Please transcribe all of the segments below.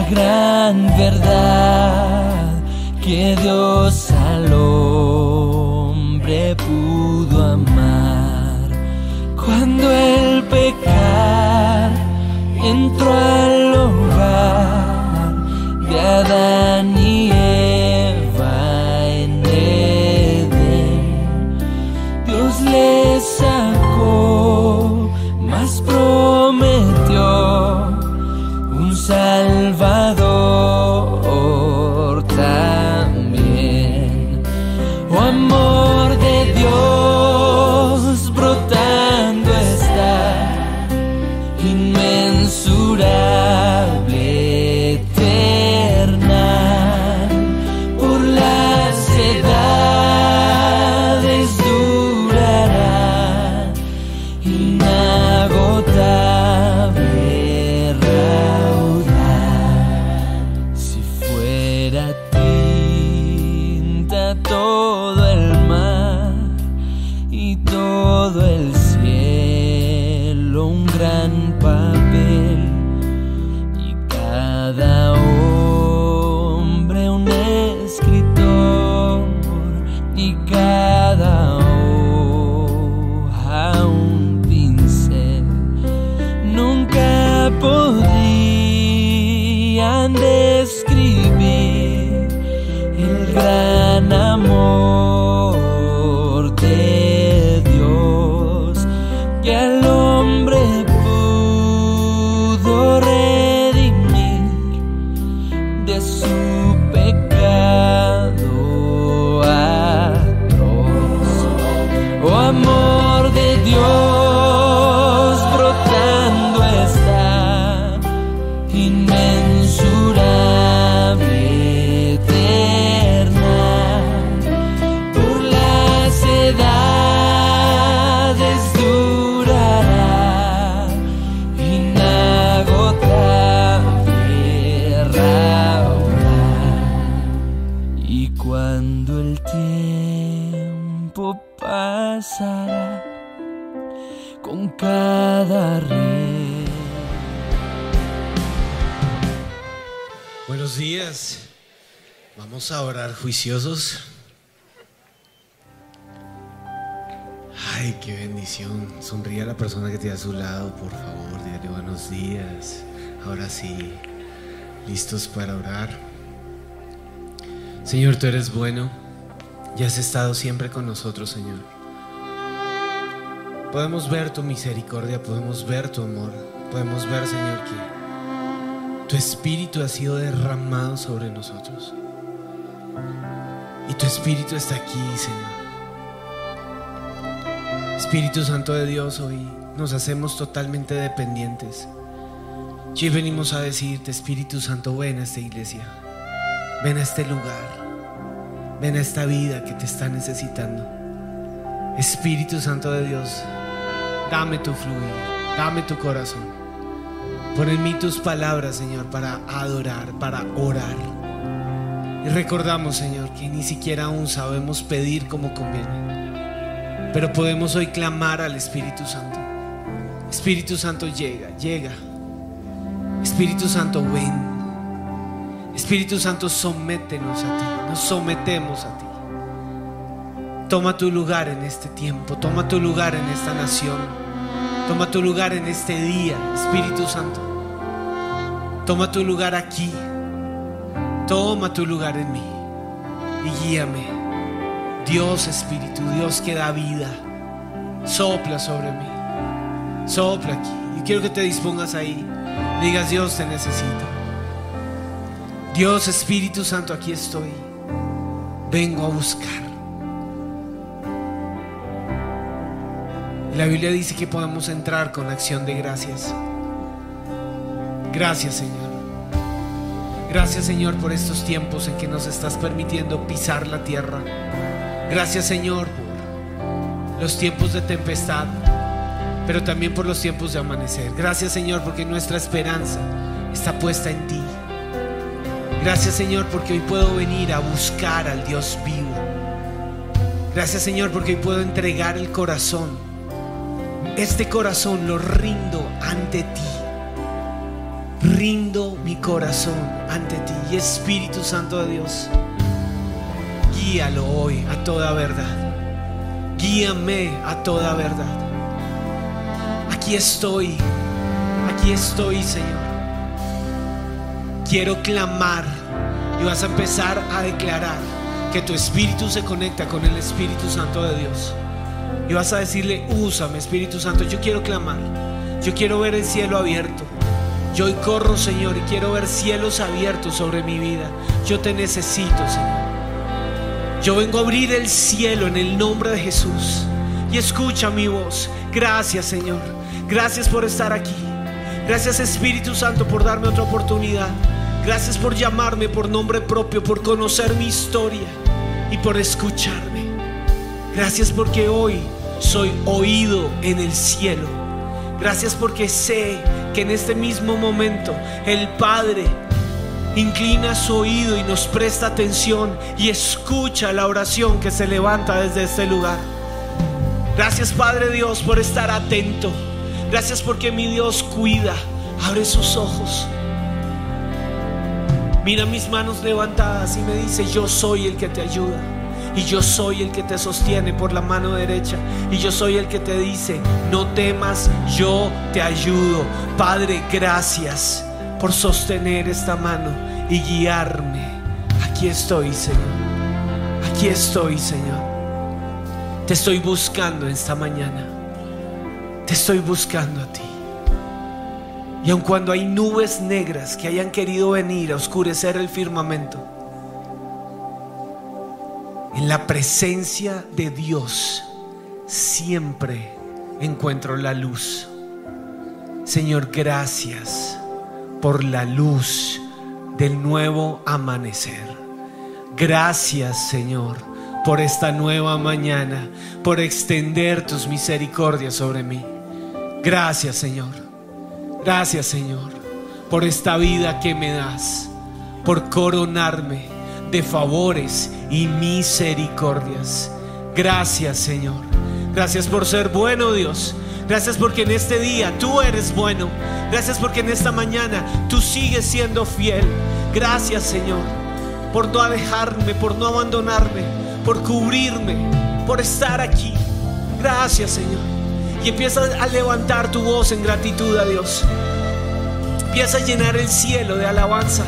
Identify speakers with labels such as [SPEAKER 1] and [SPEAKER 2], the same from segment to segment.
[SPEAKER 1] la gran verdad que Dios al hombre pudo amar. Cuando el pecar entró al hogar de Adán
[SPEAKER 2] A orar juiciosos. Ay, qué bendición. Sonríe a la persona que tiene a su lado, por favor. Dígale buenos días. Ahora sí, listos para orar. Señor, tú eres bueno y has estado siempre con nosotros, Señor. Podemos ver tu misericordia, podemos ver tu amor, podemos ver, Señor, que tu espíritu ha sido derramado sobre nosotros. Y tu espíritu está aquí, Señor. Espíritu Santo de Dios, hoy nos hacemos totalmente dependientes. Y hoy venimos a decirte, Espíritu Santo, ven a esta iglesia. Ven a este lugar. Ven a esta vida que te está necesitando. Espíritu Santo de Dios, dame tu fluir, dame tu corazón. Pon en mí tus palabras, Señor, para adorar, para orar. Y recordamos, Señor, que ni siquiera aún sabemos pedir como conviene. Pero podemos hoy clamar al Espíritu Santo. Espíritu Santo llega, llega. Espíritu Santo, ven. Espíritu Santo, sométenos a ti. Nos sometemos a ti. Toma tu lugar en este tiempo. Toma tu lugar en esta nación. Toma tu lugar en este día, Espíritu Santo. Toma tu lugar aquí. Toma tu lugar en mí. Y guíame. Dios Espíritu, Dios que da vida. Sopla sobre mí. Sopla aquí. Y quiero que te dispongas ahí. Digas, Dios, te necesito. Dios Espíritu Santo, aquí estoy. Vengo a buscar. La Biblia dice que podemos entrar con acción de gracias. Gracias Señor. Gracias Señor por estos tiempos en que nos estás permitiendo pisar la tierra. Gracias Señor por los tiempos de tempestad, pero también por los tiempos de amanecer. Gracias Señor porque nuestra esperanza está puesta en ti. Gracias Señor porque hoy puedo venir a buscar al Dios vivo. Gracias Señor porque hoy puedo entregar el corazón este corazón lo rindo ante ti. Rindo mi corazón ante ti. Y Espíritu Santo de Dios, guíalo hoy a toda verdad. Guíame a toda verdad. Aquí estoy. Aquí estoy, Señor. Quiero clamar. Y vas a empezar a declarar que tu espíritu se conecta con el Espíritu Santo de Dios. Y vas a decirle, úsame Espíritu Santo, yo quiero clamar, yo quiero ver el cielo abierto. Yo hoy corro, Señor, y quiero ver cielos abiertos sobre mi vida. Yo te necesito, Señor. Yo vengo a abrir el cielo en el nombre de Jesús. Y escucha mi voz. Gracias, Señor. Gracias por estar aquí. Gracias, Espíritu Santo, por darme otra oportunidad. Gracias por llamarme por nombre propio, por conocer mi historia y por escucharme. Gracias porque hoy soy oído en el cielo. Gracias porque sé que en este mismo momento el Padre inclina su oído y nos presta atención y escucha la oración que se levanta desde este lugar. Gracias Padre Dios por estar atento. Gracias porque mi Dios cuida. Abre sus ojos. Mira mis manos levantadas y me dice, yo soy el que te ayuda. Y yo soy el que te sostiene por la mano derecha. Y yo soy el que te dice, no temas, yo te ayudo. Padre, gracias por sostener esta mano y guiarme. Aquí estoy, Señor. Aquí estoy, Señor. Te estoy buscando esta mañana. Te estoy buscando a ti. Y aun cuando hay nubes negras que hayan querido venir a oscurecer el firmamento, en la presencia de Dios siempre encuentro la luz. Señor, gracias por la luz del nuevo amanecer. Gracias, Señor, por esta nueva mañana, por extender tus misericordias sobre mí. Gracias, Señor. Gracias, Señor, por esta vida que me das, por coronarme de favores y misericordias. Gracias, Señor. Gracias por ser bueno, Dios. Gracias porque en este día tú eres bueno. Gracias porque en esta mañana tú sigues siendo fiel. Gracias, Señor, por no dejarme, por no abandonarme, por cubrirme, por estar aquí. Gracias, Señor. Y empieza a levantar tu voz en gratitud a Dios. Empieza a llenar el cielo de alabanza.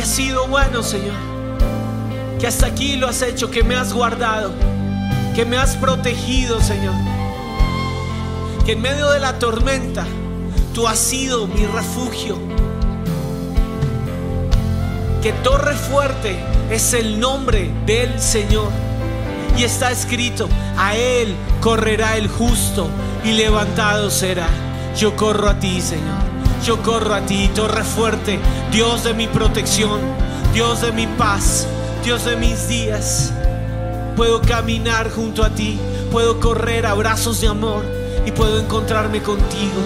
[SPEAKER 2] Que has sido bueno, Señor. Que hasta aquí lo has hecho, que me has guardado, que me has protegido, Señor. Que en medio de la tormenta tú has sido mi refugio. Que torre fuerte es el nombre del Señor. Y está escrito, a Él correrá el justo y levantado será. Yo corro a ti, Señor. Yo corro a ti, torre fuerte, Dios de mi protección, Dios de mi paz, Dios de mis días. Puedo caminar junto a ti, puedo correr a brazos de amor y puedo encontrarme contigo.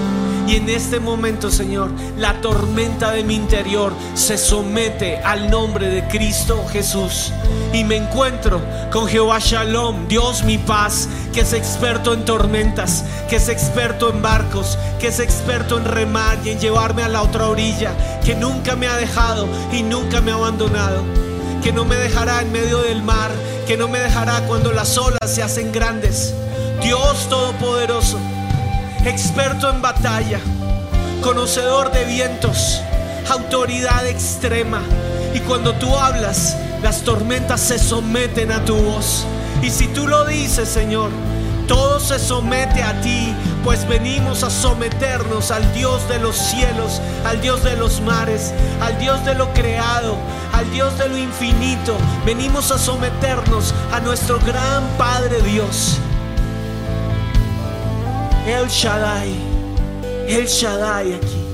[SPEAKER 2] Y en este momento, Señor, la tormenta de mi interior se somete al nombre de Cristo Jesús. Y me encuentro con Jehová Shalom, Dios mi paz, que es experto en tormentas, que es experto en barcos, que es experto en remar y en llevarme a la otra orilla, que nunca me ha dejado y nunca me ha abandonado, que no me dejará en medio del mar, que no me dejará cuando las olas se hacen grandes. Dios Todopoderoso experto en batalla, conocedor de vientos, autoridad extrema. Y cuando tú hablas, las tormentas se someten a tu voz. Y si tú lo dices, Señor, todo se somete a ti, pues venimos a someternos al Dios de los cielos, al Dios de los mares, al Dios de lo creado, al Dios de lo infinito. Venimos a someternos a nuestro gran Padre Dios. El Shaddai, el Shaddai aquí,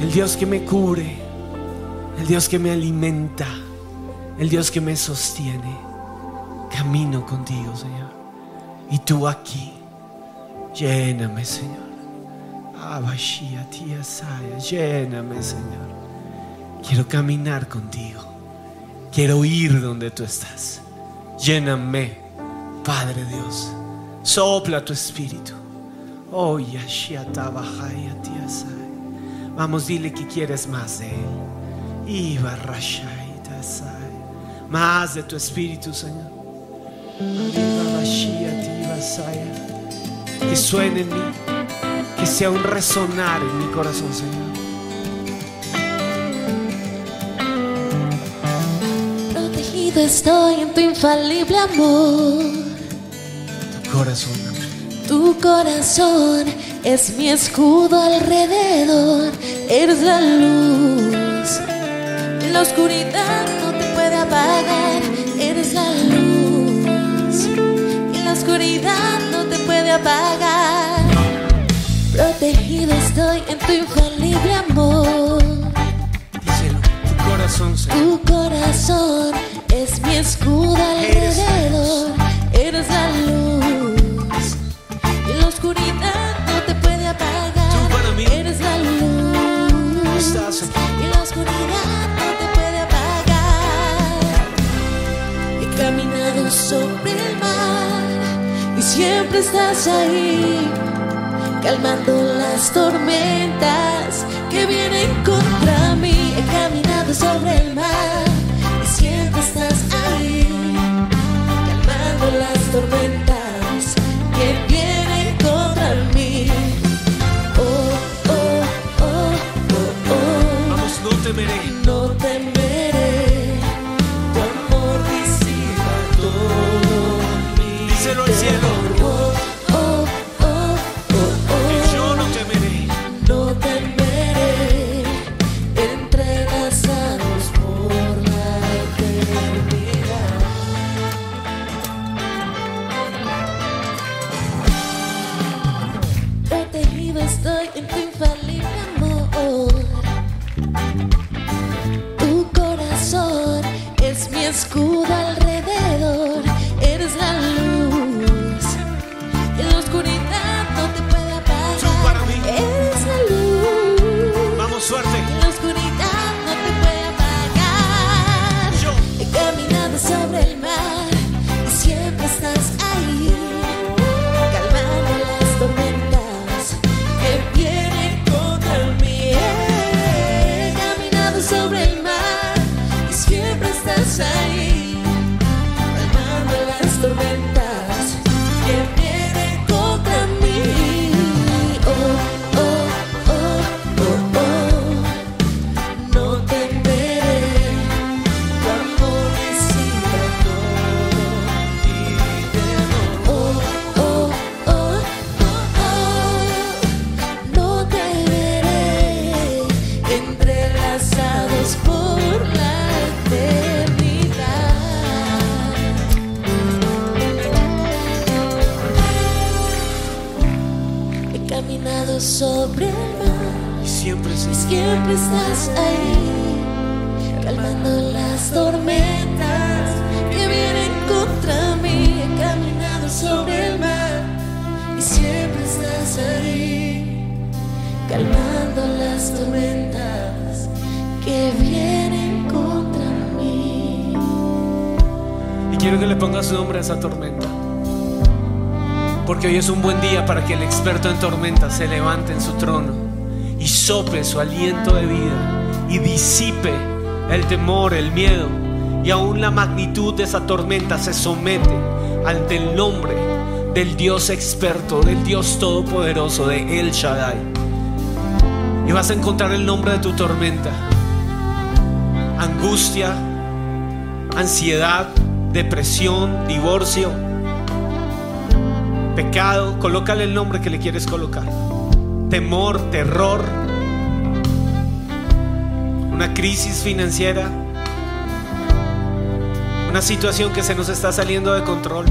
[SPEAKER 2] el Dios que me cubre, el Dios que me alimenta, el Dios que me sostiene. Camino contigo, Señor. Y tú aquí, lléname, Señor. Abashia, tía lléname, Señor. Quiero caminar contigo. Quiero ir donde tú estás. Lléname, Padre Dios. Sopla tu espíritu. Vamos, dile que quieres más de Él. Más de tu espíritu, Señor. Que suene en mí. Que sea un resonar en mi corazón, Señor.
[SPEAKER 3] Protegido estoy en tu infalible amor.
[SPEAKER 2] Tu corazón.
[SPEAKER 3] Tu corazón es mi escudo alrededor. Eres la luz. La oscuridad no te puede apagar. Eres la luz. Y la oscuridad no te puede apagar. Protegido estoy en tu infalible amor.
[SPEAKER 2] Díselo. Tu corazón, Señor.
[SPEAKER 3] Tu corazón es mi escudo
[SPEAKER 2] Eres
[SPEAKER 3] alrededor. Eres la luz. Oscuridad no te puede apagar.
[SPEAKER 2] Tú para mí.
[SPEAKER 3] Eres la luz.
[SPEAKER 2] Estás aquí.
[SPEAKER 3] Y la oscuridad no te puede apagar. He caminado sobre el mar y siempre estás ahí, calmando las tormentas que vienen contra mí. He caminado sobre el
[SPEAKER 2] quiero que le pongas nombre a esa tormenta. Porque hoy es un buen día para que el experto en tormentas se levante en su trono y sople su aliento de vida y disipe el temor, el miedo y aún la magnitud de esa tormenta se somete ante el nombre del Dios experto, del Dios todopoderoso, de El Shaddai. Y vas a encontrar el nombre de tu tormenta. Angustia, ansiedad, depresión, divorcio, pecado, colócale el nombre que le quieres colocar. Temor, terror, una crisis financiera, una situación que se nos está saliendo de control.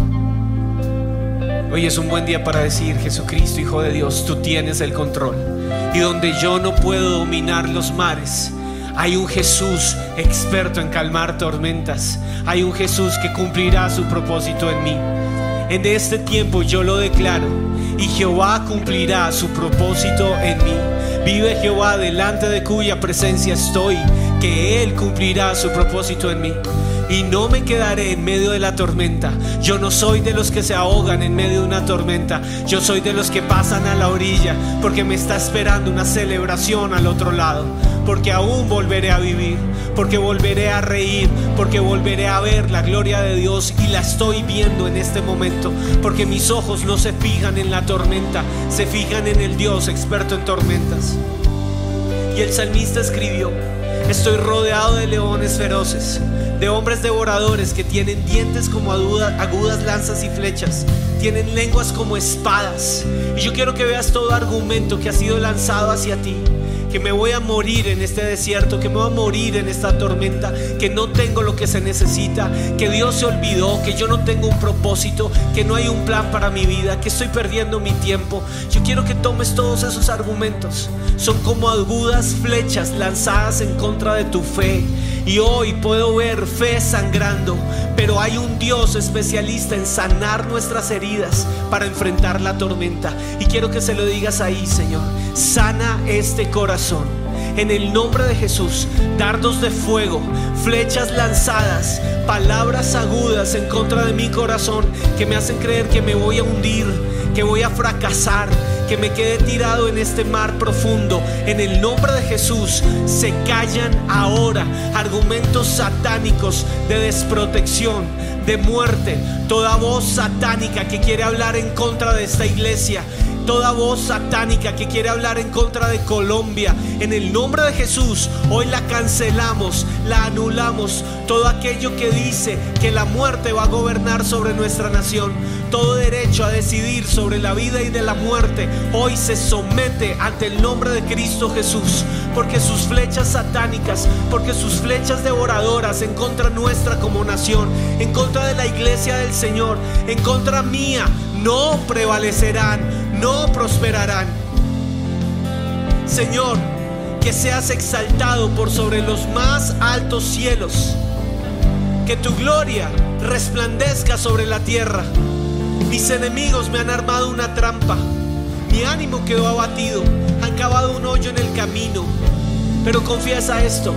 [SPEAKER 2] Hoy es un buen día para decir, Jesucristo, Hijo de Dios, tú tienes el control. Y donde yo no puedo dominar los mares, hay un Jesús experto en calmar tormentas. Hay un Jesús que cumplirá su propósito en mí. En este tiempo yo lo declaro y Jehová cumplirá su propósito en mí. Vive Jehová delante de cuya presencia estoy, que Él cumplirá su propósito en mí. Y no me quedaré en medio de la tormenta. Yo no soy de los que se ahogan en medio de una tormenta. Yo soy de los que pasan a la orilla porque me está esperando una celebración al otro lado. Porque aún volveré a vivir, porque volveré a reír, porque volveré a ver la gloria de Dios y la estoy viendo en este momento. Porque mis ojos no se fijan en la tormenta, se fijan en el Dios experto en tormentas. Y el salmista escribió, estoy rodeado de leones feroces, de hombres devoradores que tienen dientes como aguda- agudas lanzas y flechas, tienen lenguas como espadas. Y yo quiero que veas todo argumento que ha sido lanzado hacia ti. Que me voy a morir en este desierto, que me voy a morir en esta tormenta, que no tengo lo que se necesita, que Dios se olvidó, que yo no tengo un propósito, que no hay un plan para mi vida, que estoy perdiendo mi tiempo. Yo quiero que tomes todos esos argumentos. Son como agudas flechas lanzadas en contra de tu fe. Y hoy puedo ver fe sangrando, pero hay un Dios especialista en sanar nuestras heridas para enfrentar la tormenta. Y quiero que se lo digas ahí, Señor. Sana este corazón. En el nombre de Jesús, dardos de fuego, flechas lanzadas, palabras agudas en contra de mi corazón que me hacen creer que me voy a hundir, que voy a fracasar, que me quede tirado en este mar profundo. En el nombre de Jesús se callan ahora argumentos satánicos de desprotección, de muerte, toda voz satánica que quiere hablar en contra de esta iglesia. Toda voz satánica que quiere hablar en contra de Colombia, en el nombre de Jesús, hoy la cancelamos, la anulamos. Todo aquello que dice que la muerte va a gobernar sobre nuestra nación, todo derecho a decidir sobre la vida y de la muerte, hoy se somete ante el nombre de Cristo Jesús. Porque sus flechas satánicas, porque sus flechas devoradoras en contra nuestra como nación, en contra de la iglesia del Señor, en contra mía, no prevalecerán, no prosperarán. Señor, que seas exaltado por sobre los más altos cielos, que tu gloria resplandezca sobre la tierra. Mis enemigos me han armado una trampa, mi ánimo quedó abatido, han cavado un hoyo en el camino, pero confiesa esto.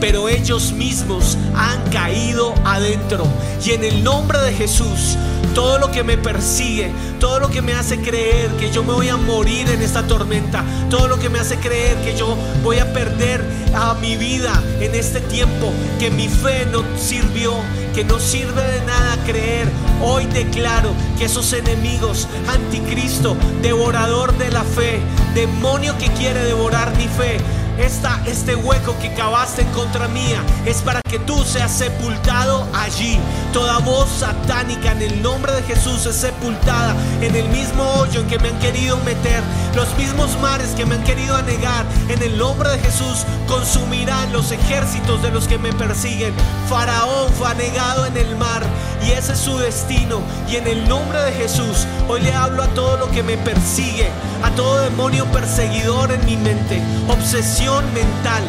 [SPEAKER 2] Pero ellos mismos han caído adentro. Y en el nombre de Jesús, todo lo que me persigue, todo lo que me hace creer que yo me voy a morir en esta tormenta, todo lo que me hace creer que yo voy a perder a mi vida en este tiempo, que mi fe no sirvió, que no sirve de nada creer. Hoy declaro que esos enemigos, anticristo, devorador de la fe, demonio que quiere devorar mi fe, esta, este hueco que cavaste en contra mía es para que tú seas sepultado allí. Toda voz satánica en el nombre de Jesús es sepultada en el mismo hoyo en que me han querido meter. Los mismos mares que me han querido anegar. En el nombre de Jesús consumirán los ejércitos de los que me persiguen. Faraón fue anegado en el mar y ese es su destino. Y en el nombre de Jesús, Hoy le hablo a todo lo que me persigue, a todo demonio perseguidor en mi mente, obsesión mental,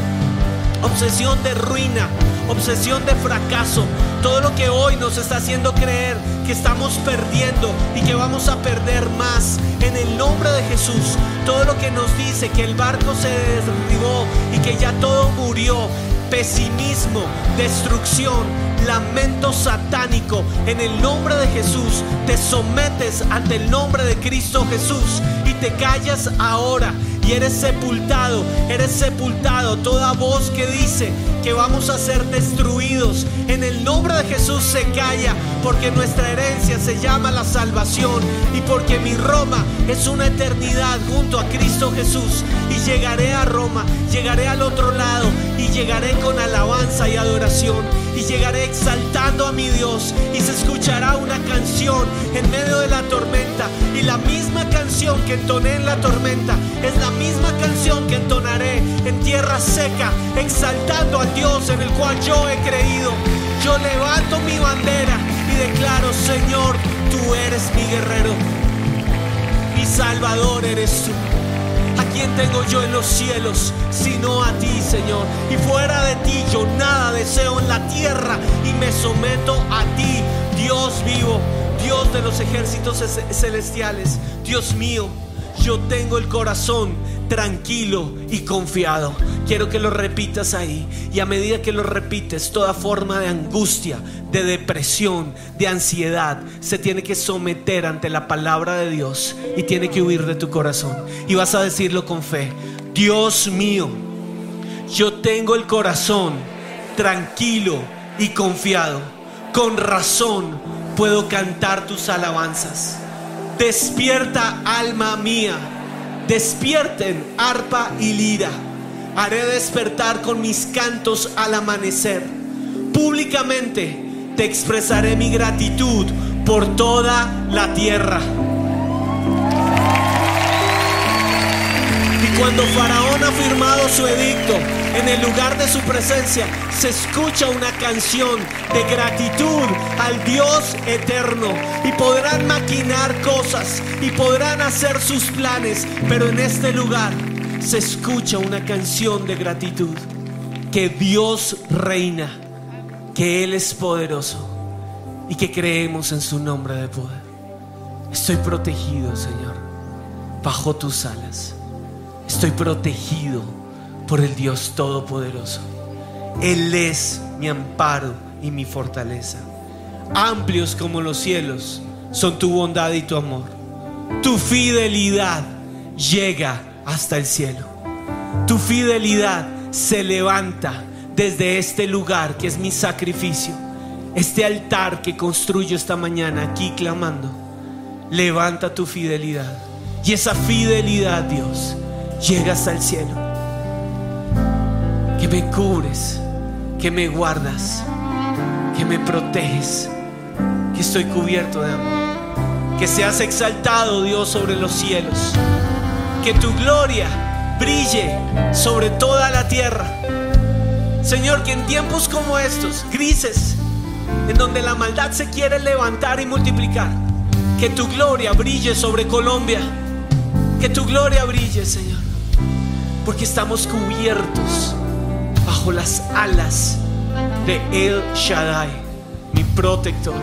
[SPEAKER 2] obsesión de ruina, obsesión de fracaso, todo lo que hoy nos está haciendo creer que estamos perdiendo y que vamos a perder más. En el nombre de Jesús, todo lo que nos dice que el barco se derribó y que ya todo murió, pesimismo, destrucción, lamento satánico, en el nombre de Jesús, te sometes ante el nombre de Cristo Jesús y te callas ahora y eres sepultado, eres sepultado. Toda voz que dice que vamos a ser destruidos, en el nombre de Jesús se calla, porque nuestra herencia se llama la salvación y porque mi Roma es una eternidad junto a Cristo Jesús. Y llegaré a Roma, llegaré al otro lado y llegaré con alabanza y adoración y llegaré exaltando a mi Dios y se escuchará una canción en medio de la tormenta y la misma canción que entoné en la tormenta es la misma canción que entonaré en tierra seca exaltando al Dios en el cual yo he creído. Yo levanto mi bandera y declaro, Señor, tú eres mi guerrero, mi salvador eres tú. ¿A quién tengo yo en los cielos sino a ti, Señor? Y fuera de ti yo nada deseo en la tierra y me someto a ti, Dios vivo, Dios de los ejércitos ce- celestiales, Dios mío. Yo tengo el corazón tranquilo y confiado. Quiero que lo repitas ahí. Y a medida que lo repites, toda forma de angustia, de depresión, de ansiedad, se tiene que someter ante la palabra de Dios y tiene que huir de tu corazón. Y vas a decirlo con fe. Dios mío, yo tengo el corazón tranquilo y confiado. Con razón puedo cantar tus alabanzas. Despierta alma mía, despierten arpa y lira. Haré despertar con mis cantos al amanecer. Públicamente te expresaré mi gratitud por toda la tierra. Y cuando Faraón ha firmado su edicto, en el lugar de su presencia se escucha una canción de gratitud al Dios eterno. Y podrán maquinar cosas y podrán hacer sus planes, pero en este lugar se escucha una canción de gratitud. Que Dios reina, que Él es poderoso y que creemos en su nombre de poder. Estoy protegido, Señor, bajo tus alas. Estoy protegido por el Dios Todopoderoso. Él es mi amparo y mi fortaleza. Amplios como los cielos son tu bondad y tu amor. Tu fidelidad llega hasta el cielo. Tu fidelidad se levanta desde este lugar que es mi sacrificio. Este altar que construyo esta mañana aquí clamando. Levanta tu fidelidad. Y esa fidelidad, Dios, llega hasta el cielo. Que me cubres, que me guardas, que me proteges, que estoy cubierto de amor. Que seas exaltado, Dios, sobre los cielos. Que tu gloria brille sobre toda la tierra. Señor, que en tiempos como estos, grises, en donde la maldad se quiere levantar y multiplicar, que tu gloria brille sobre Colombia. Que tu gloria brille, Señor. Porque estamos cubiertos bajo las alas de El Shaddai, mi protector,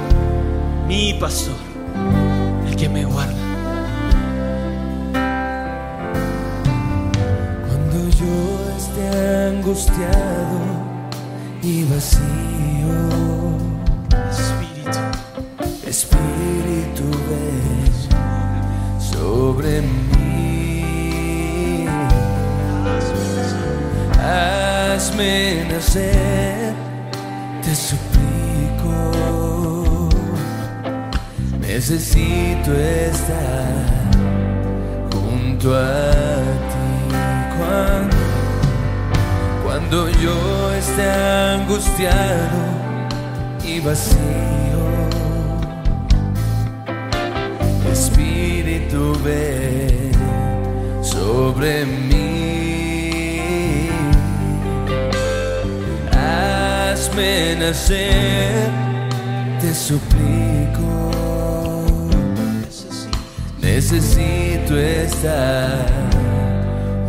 [SPEAKER 2] mi pastor, el que me guarda.
[SPEAKER 4] Cuando yo esté angustiado y vacío,
[SPEAKER 2] Espíritu,
[SPEAKER 4] Espíritu ven sobre mí. Hazme nacer, te suplico. Necesito estar junto a ti cuando, cuando yo esté angustiado y vacío. Espíritu ven sobre mí. Hazme nacer, te suplico.
[SPEAKER 1] necesito estar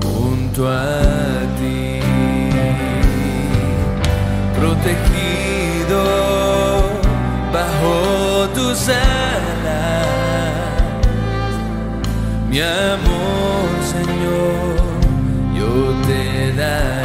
[SPEAKER 1] junto a ti, protegido bajo tus alas, mi amor, Señor, yo te daré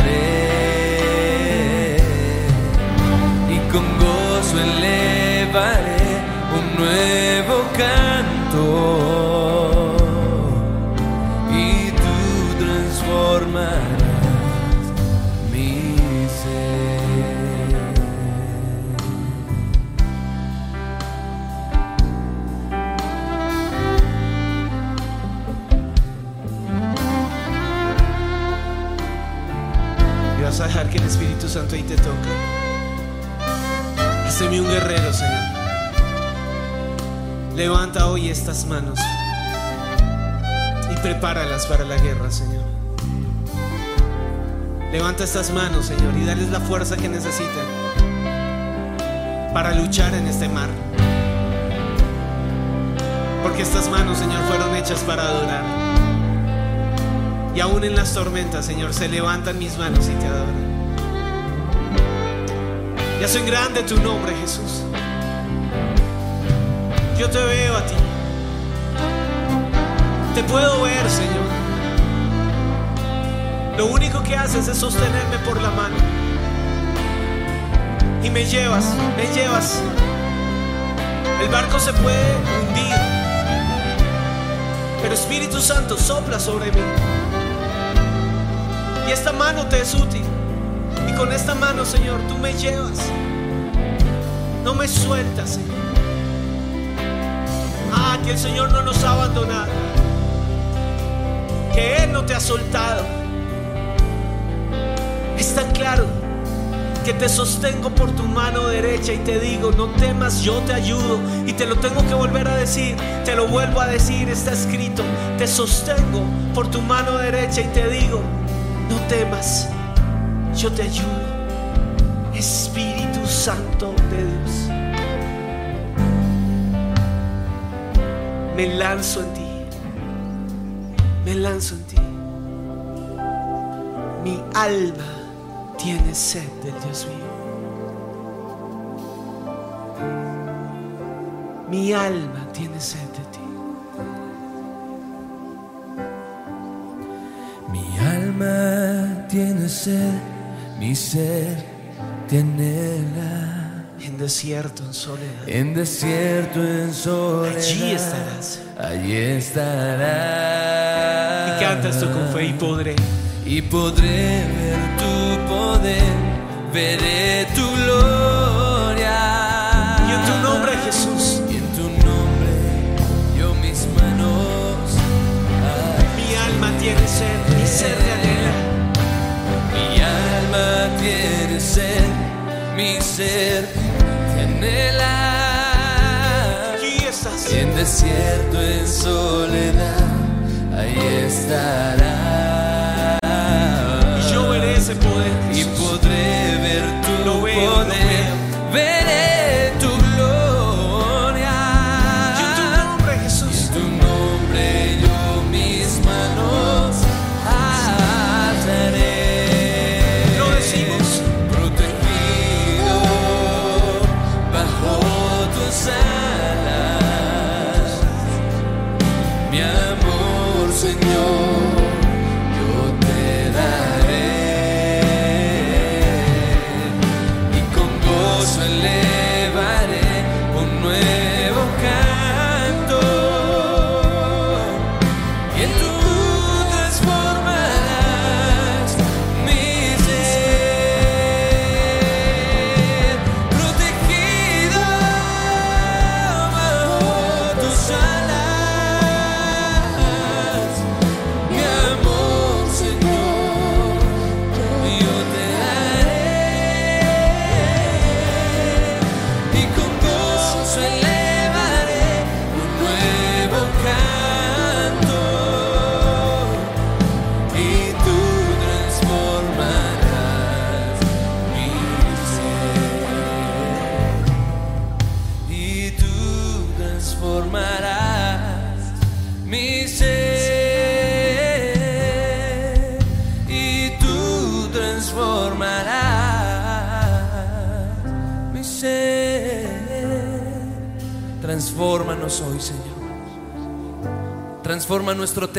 [SPEAKER 2] Espíritu Santo ahí te toque. Haceme un guerrero, Señor. Levanta hoy estas manos y prepáralas para la guerra, Señor. Levanta estas manos, Señor, y dales la fuerza que necesitan para luchar en este mar. Porque estas manos, Señor, fueron hechas para adorar. Y aún en las tormentas, Señor, se levantan mis manos y te adoran. Ya soy grande tu nombre, Jesús. Yo te veo a ti. Te puedo ver, Señor. Lo único que haces es sostenerme por la mano. Y me llevas, me llevas. El barco se puede hundir. Pero Espíritu Santo sopla sobre mí. Y esta mano te es útil. Con esta mano, Señor, tú me llevas. No me sueltas, Señor. Ah, que el Señor no nos ha abandonado. Que Él no te ha soltado. Es tan claro que te sostengo por tu mano derecha y te digo, no temas, yo te ayudo. Y te lo tengo que volver a decir, te lo vuelvo a decir, está escrito, te sostengo por tu mano derecha y te digo, no temas, yo te ayudo. Espíritu Santo de Dios. Me lanzo en ti. Me lanzo en ti. Mi alma tiene sed del Dios mío. Mi alma tiene sed de ti.
[SPEAKER 1] Mi alma tiene sed, mi ser tiene la.
[SPEAKER 2] En desierto, en soledad.
[SPEAKER 1] En desierto, en soledad.
[SPEAKER 2] Allí estarás.
[SPEAKER 1] Allí estarás.
[SPEAKER 2] Y cantas tú con fe y podré.
[SPEAKER 1] Y podré ver tu poder, veré tu gloria.
[SPEAKER 2] Y en tu nombre, Jesús,
[SPEAKER 1] Y en tu nombre, yo mis manos.
[SPEAKER 2] mi alma tiene sed, mi ser te anhela.
[SPEAKER 1] Mi tiene sed, mi ser anhela.
[SPEAKER 2] Aquí estás.
[SPEAKER 1] En desierto, en soledad, ahí estará.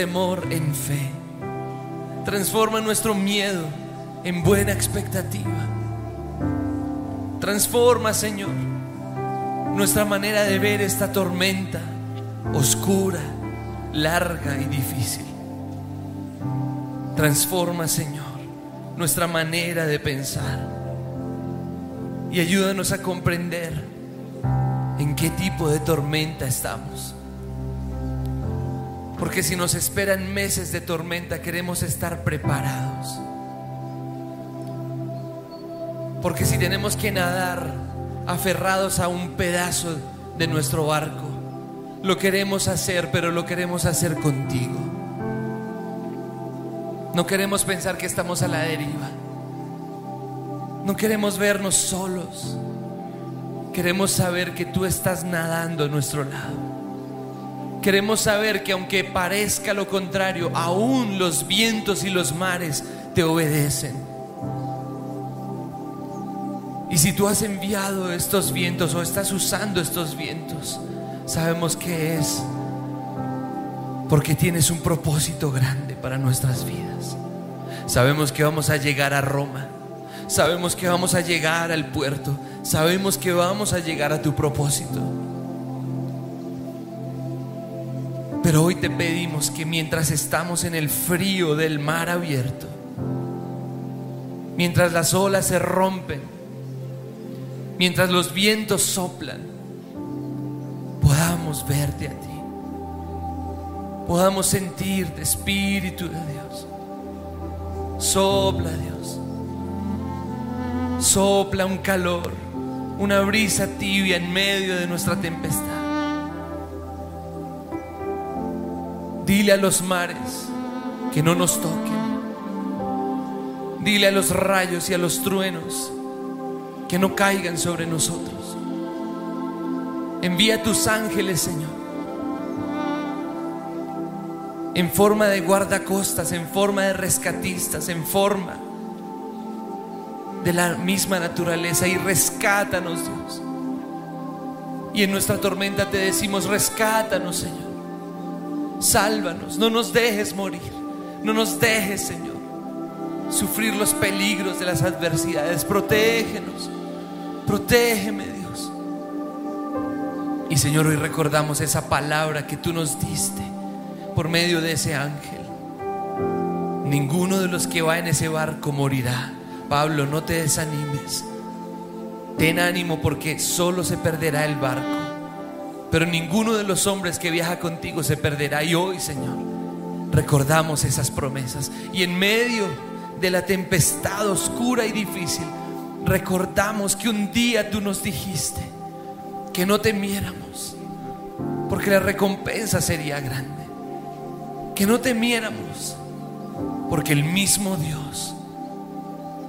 [SPEAKER 1] Temor en fe. Transforma nuestro miedo en buena expectativa. Transforma, Señor, nuestra manera de ver esta tormenta oscura, larga y difícil. Transforma, Señor, nuestra manera de pensar y ayúdanos a comprender en qué tipo de tormenta estamos. Porque si nos esperan meses de tormenta, queremos estar preparados. Porque si tenemos que nadar aferrados a un pedazo de nuestro barco, lo queremos hacer, pero lo queremos hacer contigo. No queremos pensar que estamos a la deriva. No queremos vernos solos. Queremos saber que tú estás nadando a nuestro lado. Queremos saber que aunque parezca lo contrario, aún los vientos y los mares te obedecen. Y si tú has enviado estos vientos o estás usando estos vientos, sabemos que es porque tienes un propósito grande para nuestras vidas. Sabemos que vamos a llegar a Roma. Sabemos que vamos a llegar al puerto. Sabemos que vamos a llegar a tu propósito. Pero hoy te pedimos que mientras estamos en el frío del mar abierto, mientras las olas se rompen, mientras los vientos soplan, podamos verte a ti. Podamos sentirte, Espíritu de Dios. Sopla, Dios. Sopla un calor, una brisa tibia en medio de nuestra tempestad. Dile a los mares que no nos toquen. Dile a los rayos y a los truenos que no caigan sobre nosotros. Envía tus ángeles, Señor. En forma de guardacostas, en forma de rescatistas, en forma de la misma naturaleza y rescátanos, Dios. Y en nuestra tormenta te decimos, rescátanos, Señor. Sálvanos, no nos dejes morir, no nos dejes, Señor, sufrir los peligros de las adversidades. Protégenos, protégeme, Dios. Y Señor, hoy recordamos esa palabra que tú nos diste por medio de ese ángel. Ninguno de los que va en ese barco morirá. Pablo, no te desanimes. Ten ánimo porque solo se perderá el barco. Pero ninguno de los hombres que viaja contigo se perderá. Y hoy, Señor, recordamos esas promesas. Y en medio de la tempestad oscura y difícil, recordamos que un día tú nos dijiste que no temiéramos, porque la recompensa sería grande. Que no temiéramos, porque el mismo Dios,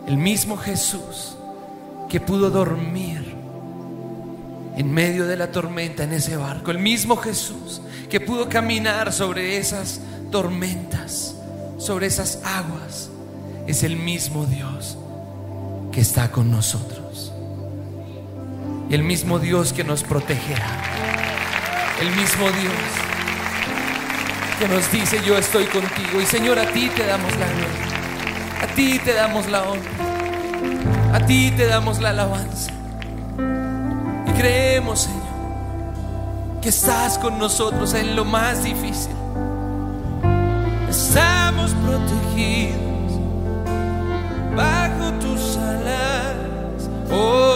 [SPEAKER 1] el mismo Jesús, que pudo dormir en medio de la tormenta en ese barco, el mismo Jesús que pudo caminar sobre esas tormentas, sobre esas aguas, es el mismo Dios que está con nosotros. El mismo Dios que nos protegerá. El mismo Dios que nos dice, yo estoy contigo. Y Señor, a ti te damos la gloria. A ti te damos la honra. A ti te damos la alabanza. Creemos, Señor, que estás con nosotros en lo más difícil. Estamos protegidos bajo tus alas. Oh,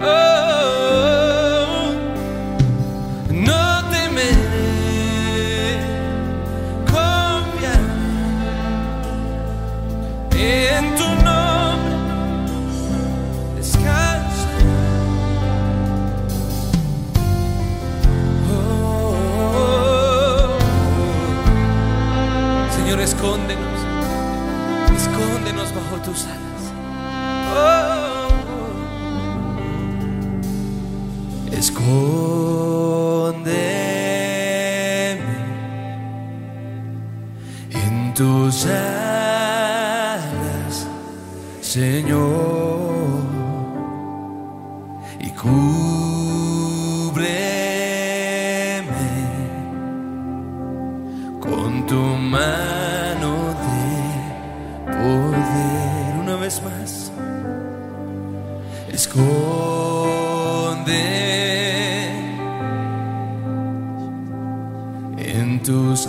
[SPEAKER 1] oh, oh. Señor, y cúbreme con tu mano de poder. Una vez más, esconde en tus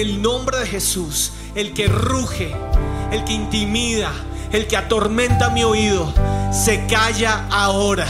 [SPEAKER 1] el
[SPEAKER 2] nombre de Jesús, el que ruge, el que intimida, el que atormenta mi oído, se calla ahora.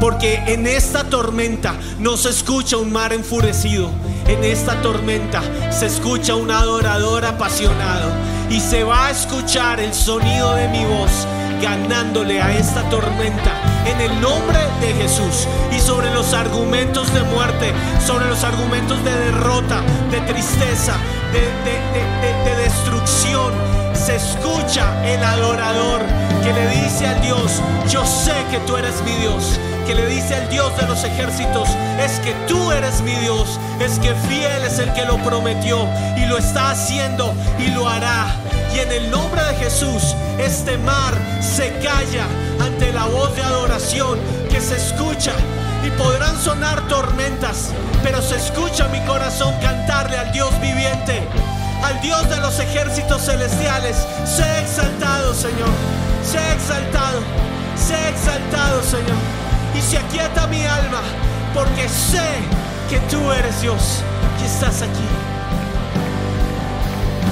[SPEAKER 2] Porque en esta tormenta no se escucha un mar enfurecido. En esta tormenta se escucha un adorador apasionado. Y se va a escuchar el sonido de mi voz ganándole a esta tormenta en el nombre de Jesús y sobre los argumentos de muerte, sobre los argumentos de derrota, de tristeza, de, de- de- de- de destrucción, se escucha el adorador que le dice al Dios, yo sé que tú eres mi Dios, que le dice al Dios de los ejércitos, es que tú eres mi Dios, es que fiel es el que lo prometió y lo está haciendo y lo hará. Y en el nombre Jesús, este mar se calla ante la voz de adoración que se escucha. Y podrán sonar tormentas, pero se escucha mi corazón cantarle al Dios viviente, al Dios de los ejércitos celestiales. Sé exaltado, Señor. Sé exaltado. Sé exaltado, Señor. Y se aquieta mi alma, porque sé que tú eres Dios y estás aquí.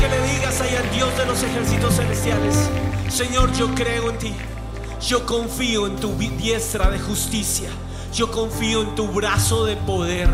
[SPEAKER 1] que
[SPEAKER 2] le digas ahí al Dios de los ejércitos celestiales, Señor, yo creo en ti. Yo confío en tu diestra de justicia. Yo confío en tu brazo de poder.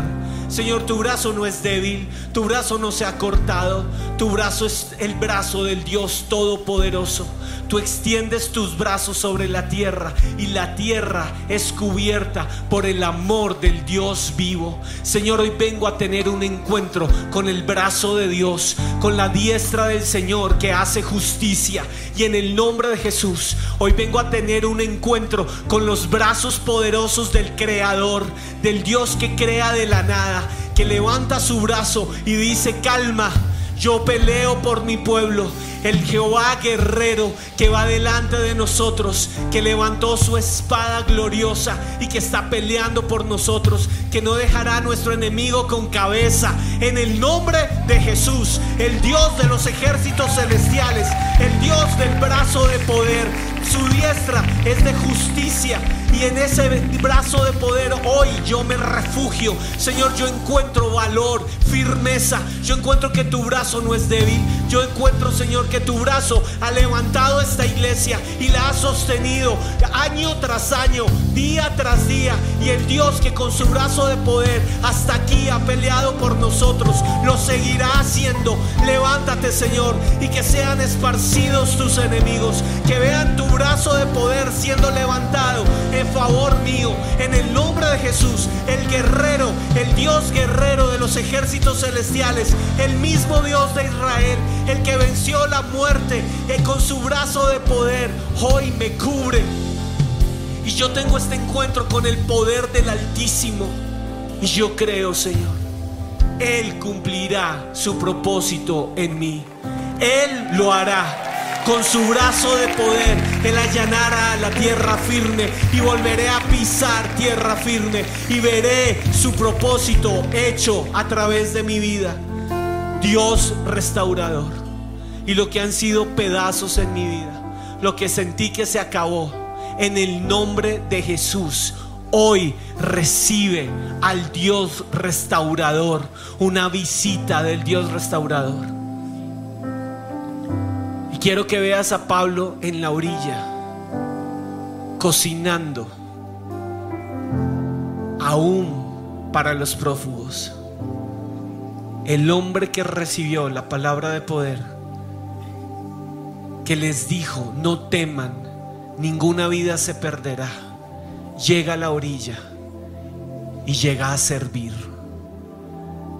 [SPEAKER 2] Señor, tu brazo no es débil, tu brazo no se ha cortado, tu brazo es el brazo del Dios Todopoderoso. Tú extiendes tus brazos sobre la tierra y la tierra es cubierta por el amor del Dios vivo. Señor, hoy vengo a tener un encuentro con el brazo de Dios, con la diestra del Señor que hace justicia. Y en el nombre de Jesús, hoy vengo a tener un encuentro con los brazos poderosos del Creador, del Dios que crea de la nada, que levanta su brazo y dice, calma. Yo peleo por mi pueblo, el Jehová guerrero que va delante de nosotros, que levantó su espada gloriosa y que está peleando por nosotros, que no dejará a nuestro enemigo con cabeza. En el nombre de Jesús, el Dios de los ejércitos celestiales, el Dios del brazo de poder, su diestra es de justicia y en ese brazo de poder hoy yo me refugio. Señor, yo encuentro valor, firmeza. Yo encuentro que tu brazo no es débil. Yo encuentro, Señor, que tu brazo ha levantado esta iglesia y la ha sostenido año tras año, día tras día. Y el Dios que con su brazo de poder hasta aquí ha peleado por nosotros, lo seguirá haciendo. Levántate, Señor, y que sean esparcidos tus enemigos. Que vean tu brazo de poder siendo levantado en favor mío. En el nombre de Jesús, el guerrero, el Dios guerrero de los ejércitos celestiales, el mismo Dios de Israel, el que venció la muerte y con su brazo de poder, hoy me cubre. Y yo tengo este encuentro con el poder del Altísimo. Y yo creo, Señor, Él cumplirá su propósito en mí. Él lo hará. Con su brazo de poder, Él allanará la tierra firme y volveré a pisar tierra firme y veré su propósito hecho a través de mi vida. Dios restaurador. Y lo que han sido pedazos en mi vida, lo que sentí que se acabó, en el nombre de Jesús, hoy recibe al Dios restaurador, una visita del Dios restaurador. Quiero que veas a Pablo en la orilla, cocinando, aún para los prófugos. El hombre que recibió la palabra de poder, que les dijo, no teman, ninguna vida se perderá, llega a la orilla y llega a servir.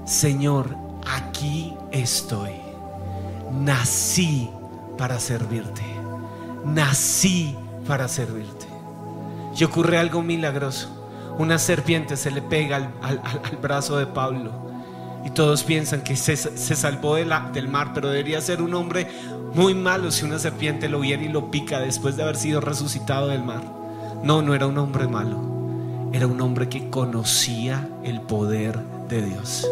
[SPEAKER 2] Señor, aquí estoy. Nací para servirte. Nací para servirte. Y ocurre algo milagroso. Una serpiente se le pega al, al- al- brazo de Pablo. Y todos piensan que se, se salvó del mar, pero debería ser un hombre muy malo si una serpiente lo viene y lo pica después de haber sido resucitado del mar. No, no era un hombre malo. Era un hombre que conocía el poder de Dios.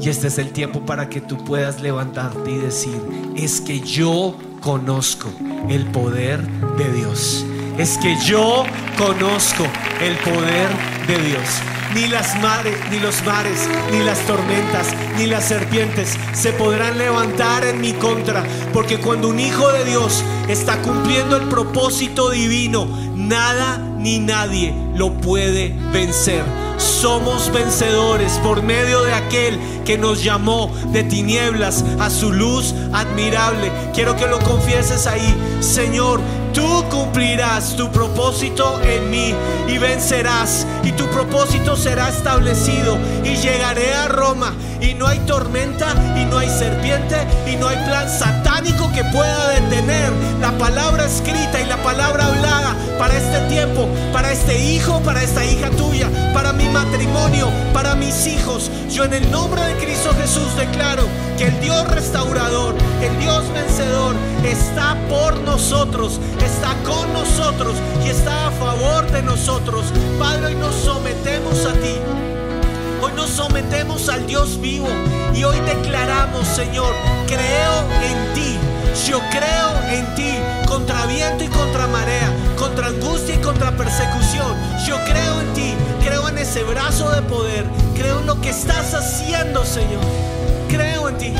[SPEAKER 2] Y este es el tiempo para que tú puedas levantarte y decir, es que yo conozco el poder de Dios. Es que yo conozco el poder de Dios. Ni las mares, ni los mares, ni las tormentas, ni las serpientes se podrán levantar en mi contra, porque cuando un hijo de Dios está cumpliendo el propósito divino, nada ni nadie lo puede vencer. Somos vencedores por medio de aquel que nos llamó de tinieblas a su luz admirable. Quiero que lo confieses ahí, Señor. Tú cumplirás tu propósito en mí y vencerás y tu propósito será establecido y llegaré a Roma y no hay tormenta y no hay serpiente y no hay plan satánico que pueda detener la palabra escrita y la palabra hablada para este tiempo, para este hijo, para esta hija tuya, para mi matrimonio, para mis hijos. Yo en el nombre de Cristo Jesús declaro que el Dios restaurador, el Dios vencedor está por nosotros, está con nosotros y está a favor de nosotros. Padre, hoy nos sometemos a ti. Hoy nos sometemos al Dios vivo y hoy declaramos, Señor, creo en ti. Yo creo en ti contra viento y contra marea, contra angustia y contra persecución. Yo creo en ti, creo en ese brazo de poder, creo en lo que estás haciendo, Señor. Creo en ti.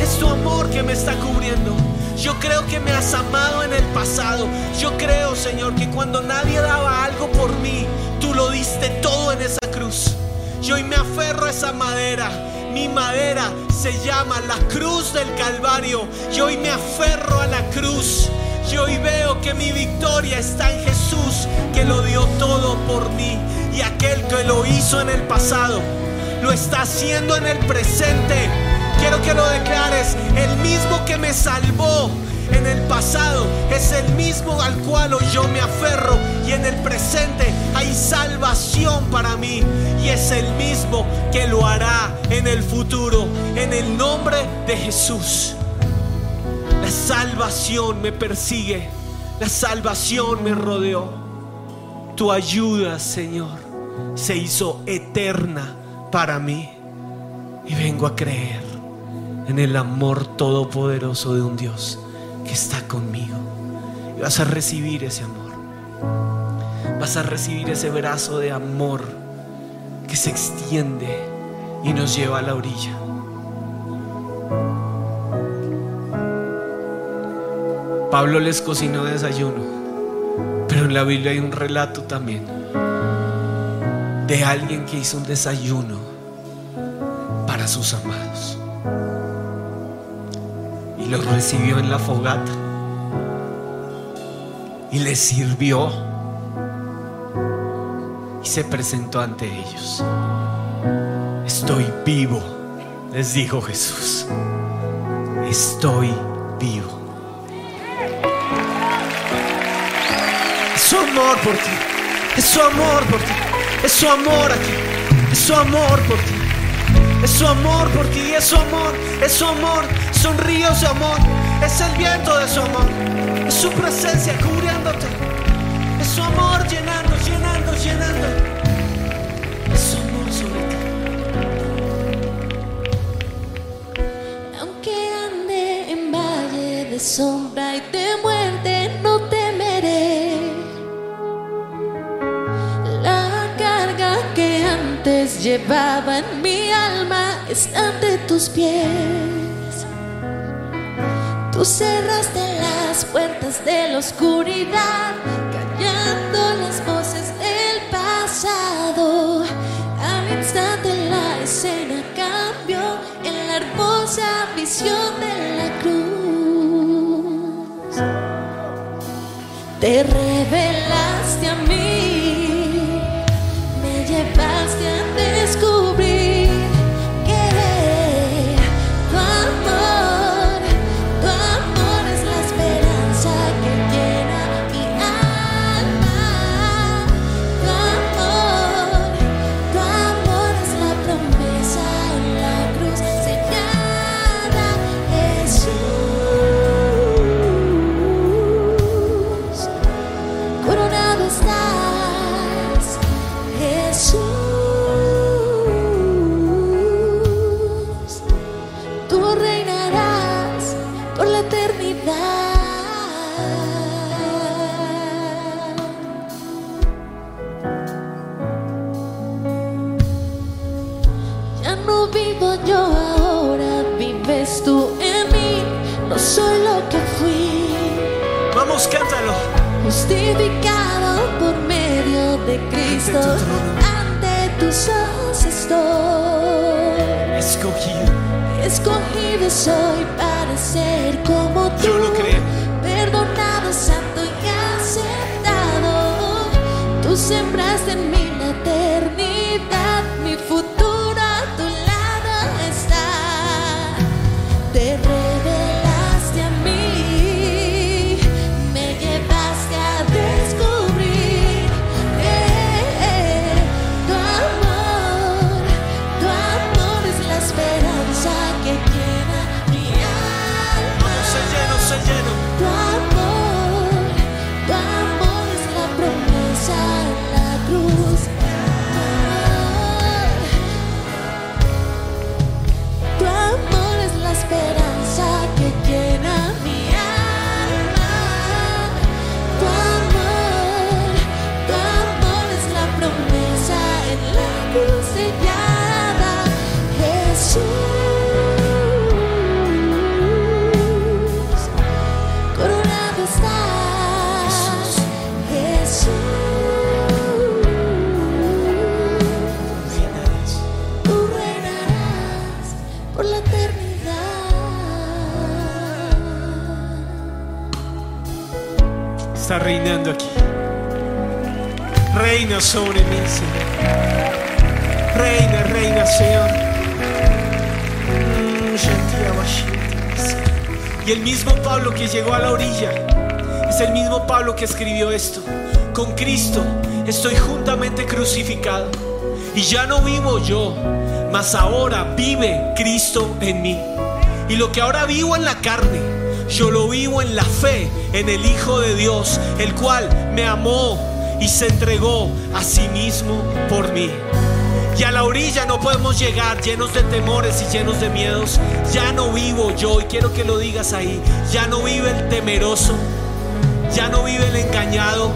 [SPEAKER 2] Es tu amor que me está cubriendo. Yo creo que me has amado en el pasado. Yo creo, Señor, que cuando nadie daba algo por mí, tú lo diste todo en esa cruz. Yo hoy me aferro a esa madera. Mi madera se llama la cruz del Calvario. Yo hoy me aferro a la cruz. Yo hoy veo que mi victoria está en Jesús, que lo dio todo por mí. Y aquel que lo hizo en el pasado, lo está haciendo en el presente. Quiero que lo declares. El mismo que me salvó en el pasado es el mismo al cual yo me aferro. Y en el presente hay salvación para mí. Y es el mismo que lo hará en el futuro. En el nombre de Jesús. La salvación me persigue. La salvación me rodeó. Tu ayuda, Señor, se hizo eterna para mí. Y vengo a creer en el amor todopoderoso de un Dios que está conmigo. Vas a recibir ese amor. Vas a recibir ese brazo de amor que se extiende y nos lleva a la orilla. Pablo les cocinó desayuno, pero en la Biblia hay un relato también de alguien que hizo un desayuno para sus amados recibió en la fogata y les sirvió y se presentó ante ellos. Estoy vivo, les dijo Jesús. Estoy vivo. Es su amor por ti. Es su amor por ti. Es su amor aquí. Es su amor por ti. Es su amor por ti. Es su amor. Es su amor. Son ríos de amor. Es el viento de su amor. Es su presencia cubriéndote. Es su amor llenando, llenando, llenando. Es su amor sobre ti.
[SPEAKER 3] Aunque ande en valle de sombra y de muerte, no temeré. La carga que antes llevaba en mi alma está ante tus pies. Tú cerraste las puertas de la oscuridad, callando las voces del pasado. Al instante la escena cambió en la hermosa visión de la cruz. Te revelaste justificado por medio de Cristo
[SPEAKER 2] Ante
[SPEAKER 3] tus ojos estoy.
[SPEAKER 2] Escogido.
[SPEAKER 3] Escogido soy para ser como tú.
[SPEAKER 2] Yo lo creo.
[SPEAKER 3] Perdonado, santo y aceptado. Tú sembraste en mí
[SPEAKER 2] Pablo que escribió esto. Con Cristo estoy juntamente crucificado. Y ya no vivo yo, mas ahora vive Cristo en mí. Y lo que ahora vivo en la carne, yo lo vivo en la fe en el Hijo de Dios, el cual me amó y se entregó a sí mismo por mí. Y a la orilla no podemos llegar llenos de temores y llenos de miedos. Ya no vivo yo, y quiero que lo digas ahí, ya no vive el temeroso, ya no vive el engañado,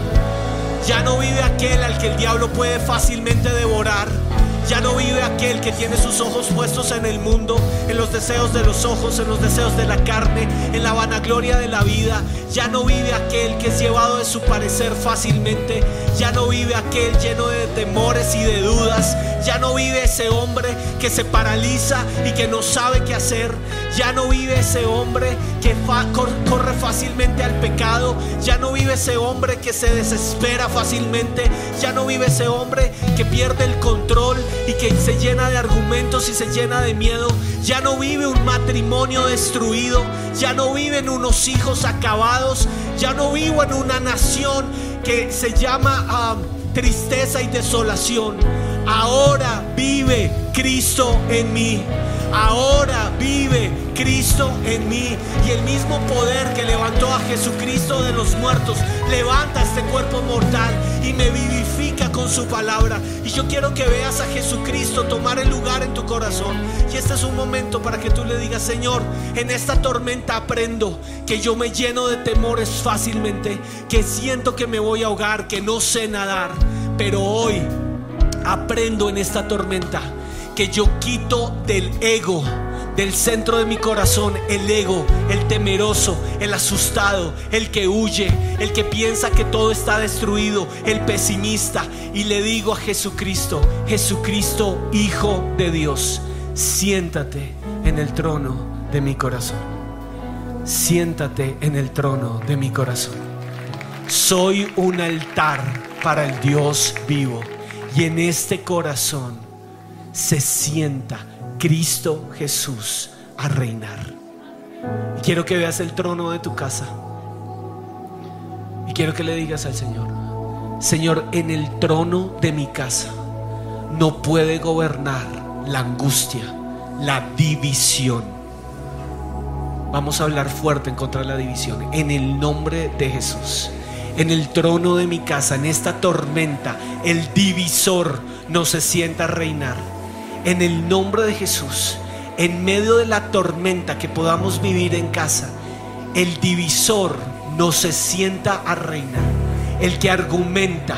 [SPEAKER 2] ya no vive aquel al que el diablo puede fácilmente devorar. Ya no vive aquel que tiene sus ojos puestos en el mundo, en los deseos de los ojos, en los deseos de la carne, en la vanagloria de la vida. Ya no vive aquel que es llevado de su parecer fácilmente. Ya no vive aquel lleno de temores y de dudas. Ya no vive ese hombre que se paraliza y que no sabe qué hacer. Ya no vive ese hombre que corre fácilmente al pecado. Ya no vive ese hombre que se desespera fácilmente. Ya no vive ese hombre que pierde el control y que se llena de argumentos y se llena de miedo. Ya no vive un matrimonio destruido. Ya no viven unos hijos acabados. Ya no vivo en una nación que se llama ah, tristeza y desolación. Ahora vive Cristo en mí. Ahora vive Cristo en mí. Y el mismo poder que levantó a Jesucristo de los muertos levanta este cuerpo mortal y me vivifica con su palabra. Y yo quiero que veas a Jesucristo tomar el lugar en tu corazón. Y este es un momento para que tú le digas, Señor, en esta tormenta aprendo que yo me lleno de temores fácilmente, que siento que me voy a ahogar, que no sé nadar. Pero hoy aprendo en esta tormenta que yo quito del ego, del centro de mi corazón, el ego, el temeroso, el asustado, el que huye, el que piensa que todo está destruido, el pesimista. Y le digo a Jesucristo, Jesucristo, Hijo de Dios, siéntate en el trono de mi corazón. Siéntate en el trono de mi corazón. Soy un altar para el Dios vivo. Y en este corazón se sienta Cristo Jesús a reinar. Y quiero que veas el trono de tu casa. Y quiero que le digas al Señor, Señor, en el trono de mi casa no puede gobernar la angustia, la división. Vamos a hablar fuerte en contra de la división. En el nombre de Jesús. En el trono de mi casa, en esta tormenta, el divisor no se sienta a reinar. En el nombre de Jesús, en medio de la tormenta que podamos vivir en casa, el divisor no se sienta a reinar. El que argumenta,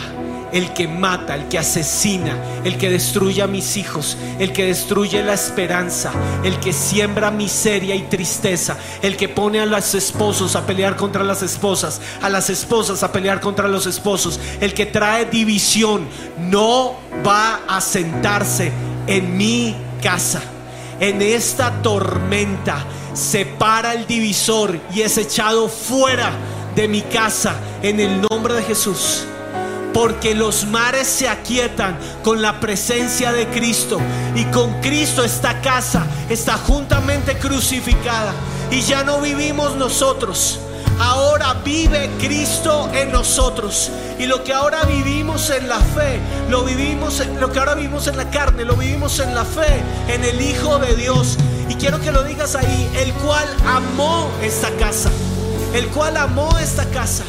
[SPEAKER 2] el que mata, el que asesina, el que destruye a mis hijos, el que destruye la esperanza, el que siembra miseria y tristeza, el que pone a los esposos a pelear contra las esposas, a las esposas a pelear contra los esposos, el que trae división, no va a sentarse en mi casa. En esta tormenta se para el divisor y es echado fuera de mi casa en el nombre de Jesús porque los mares se aquietan con la presencia de Cristo y con Cristo esta casa está juntamente crucificada y ya no vivimos nosotros. Ahora vive Cristo en nosotros y lo que ahora vivimos en la fe, lo vivimos lo que ahora vivimos en la carne, lo vivimos en la fe en el Hijo de Dios. Y quiero que lo digas ahí, el cual amó esta casa, el cual amó esta casa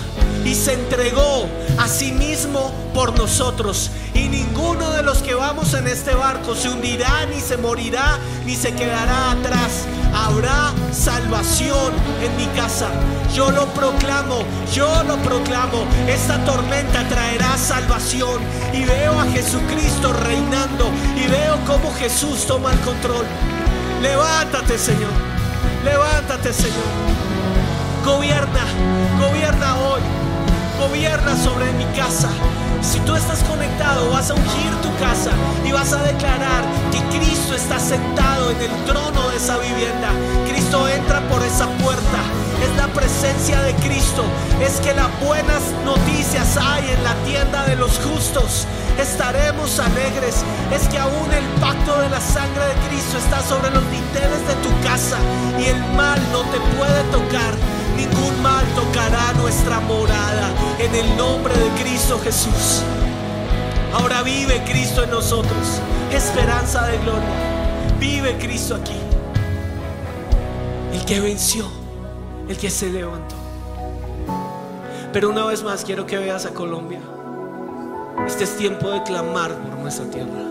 [SPEAKER 2] y se entregó a sí mismo por nosotros. Y ninguno de los que vamos en este barco se hundirá, ni se morirá, ni se quedará atrás. Habrá salvación en mi casa. Yo lo proclamo, yo lo proclamo. Esta tormenta traerá salvación. Y veo a Jesucristo reinando. Y veo cómo Jesús toma el control. Levántate, Señor. Levántate, Señor. Gobierna, gobierna hoy gobierna sobre mi casa. Si tú estás conectado, vas a ungir tu casa y vas a declarar que Cristo está sentado en el trono de esa vivienda. Cristo entra por esa puerta. Es la presencia de Cristo. Es que las buenas noticias hay en la tienda de los justos. Estaremos alegres. Es que aún el pacto de la sangre de Cristo está sobre los dinteles de tu casa y el mal no te puede tocar ningún mal tocará nuestra morada en el nombre de Cristo Jesús. Ahora vive Cristo en nosotros, esperanza de gloria. Vive Cristo aquí. El que venció, el que se levantó. Pero una vez más quiero que veas a Colombia. Este es tiempo de clamar por nuestra tierra.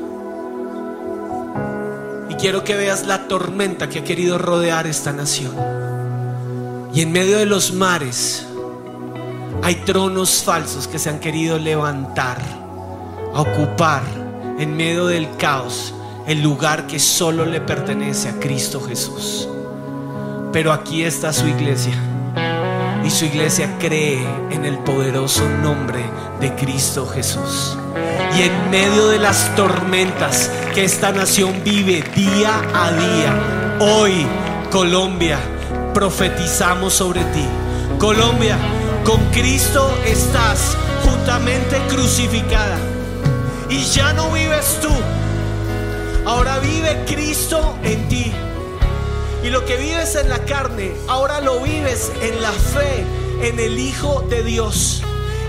[SPEAKER 2] Y quiero que veas la tormenta que ha querido rodear esta nación. Y en medio de los mares hay tronos falsos que se han querido levantar, a ocupar en medio del caos el lugar que solo le pertenece a Cristo Jesús. Pero aquí está su iglesia. Y su iglesia cree en el poderoso nombre de Cristo Jesús. Y en medio de las tormentas que esta nación vive día a día, hoy Colombia profetizamos sobre ti. Colombia, con Cristo estás juntamente crucificada. Y ya no vives tú. Ahora vive Cristo en ti. Y lo que vives en la carne, ahora lo vives en la fe, en el Hijo de Dios.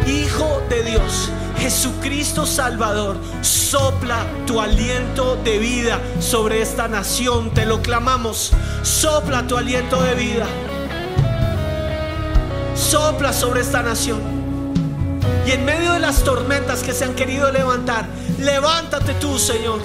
[SPEAKER 2] Hijo de Dios. Jesucristo Salvador, sopla tu aliento de vida sobre esta nación, te lo clamamos, sopla tu aliento de vida, sopla sobre esta nación. Y en medio de las tormentas que se han querido levantar, levántate tú, Señor.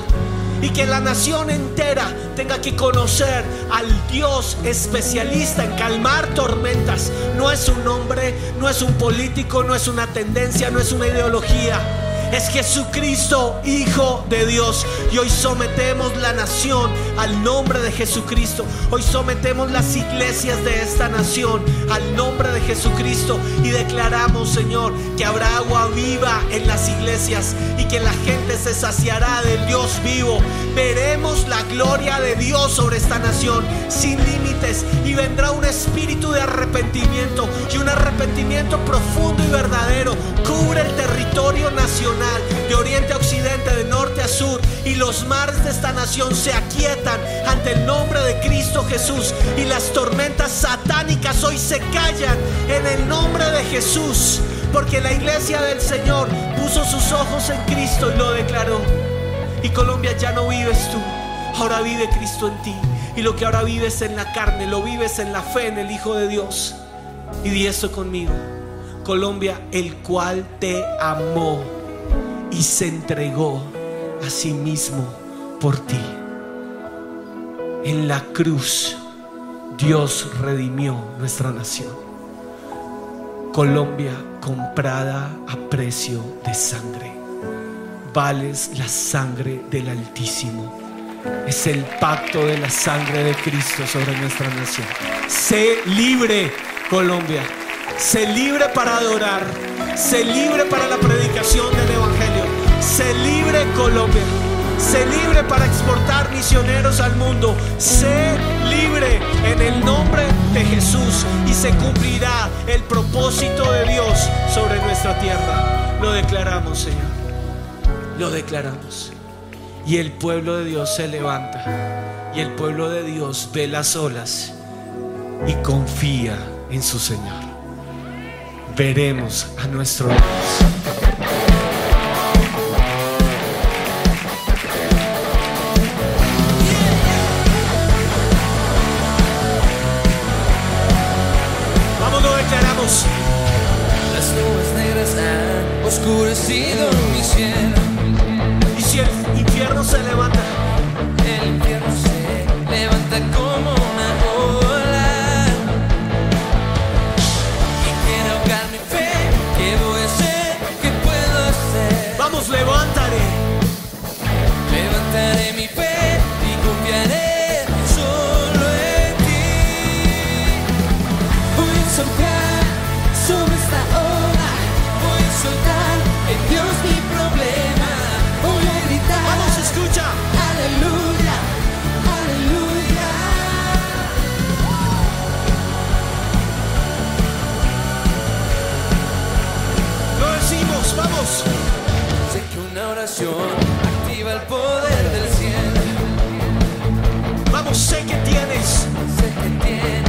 [SPEAKER 2] Y que la nación entera tenga que conocer al Dios especialista en calmar tormentas. No es un hombre, no es un político, no es una tendencia, no es una ideología es Jesucristo, Hijo de Dios. Y hoy sometemos la nación al nombre de Jesucristo. Hoy sometemos las iglesias de esta nación al nombre de Jesucristo. Y declaramos, Señor, que habrá agua viva en las iglesias y que la gente se saciará del Dios vivo. Veremos la gloria de Dios sobre esta nación sin límites y vendrá un espíritu de arrepentimiento y un arrepentimiento profundo y verdadero. Cubre el territorio nacional de oriente a occidente, de norte a sur, y los mares de esta nación se aquietan ante el nombre de Cristo Jesús, y las tormentas satánicas hoy se callan en el nombre de Jesús, porque la iglesia del Señor puso sus ojos en Cristo y lo declaró. Y Colombia ya no vives tú, ahora vive Cristo en ti. Y lo que ahora vives en la carne, lo vives en la fe en el Hijo de Dios. Y di esto conmigo. Colombia, el cual te amó y se entregó a sí mismo por ti. En la cruz Dios redimió nuestra nación. Colombia comprada a precio de sangre. Vales la sangre del Altísimo. Es el pacto de la sangre de Cristo sobre nuestra nación. Sé libre, Colombia. Sé libre para adorar. Sé libre para la predicación del Evangelio. Se libre Colombia. Se libre para exportar misioneros al mundo. Se libre en el nombre de Jesús y se cumplirá el propósito de Dios sobre nuestra tierra. Lo declaramos, Señor. Lo declaramos. Y el pueblo de Dios se levanta. Y el pueblo de Dios ve las olas y confía en su Señor. Veremos a nuestro Dios.
[SPEAKER 1] sé que
[SPEAKER 2] tienes.
[SPEAKER 1] Sé que tienes.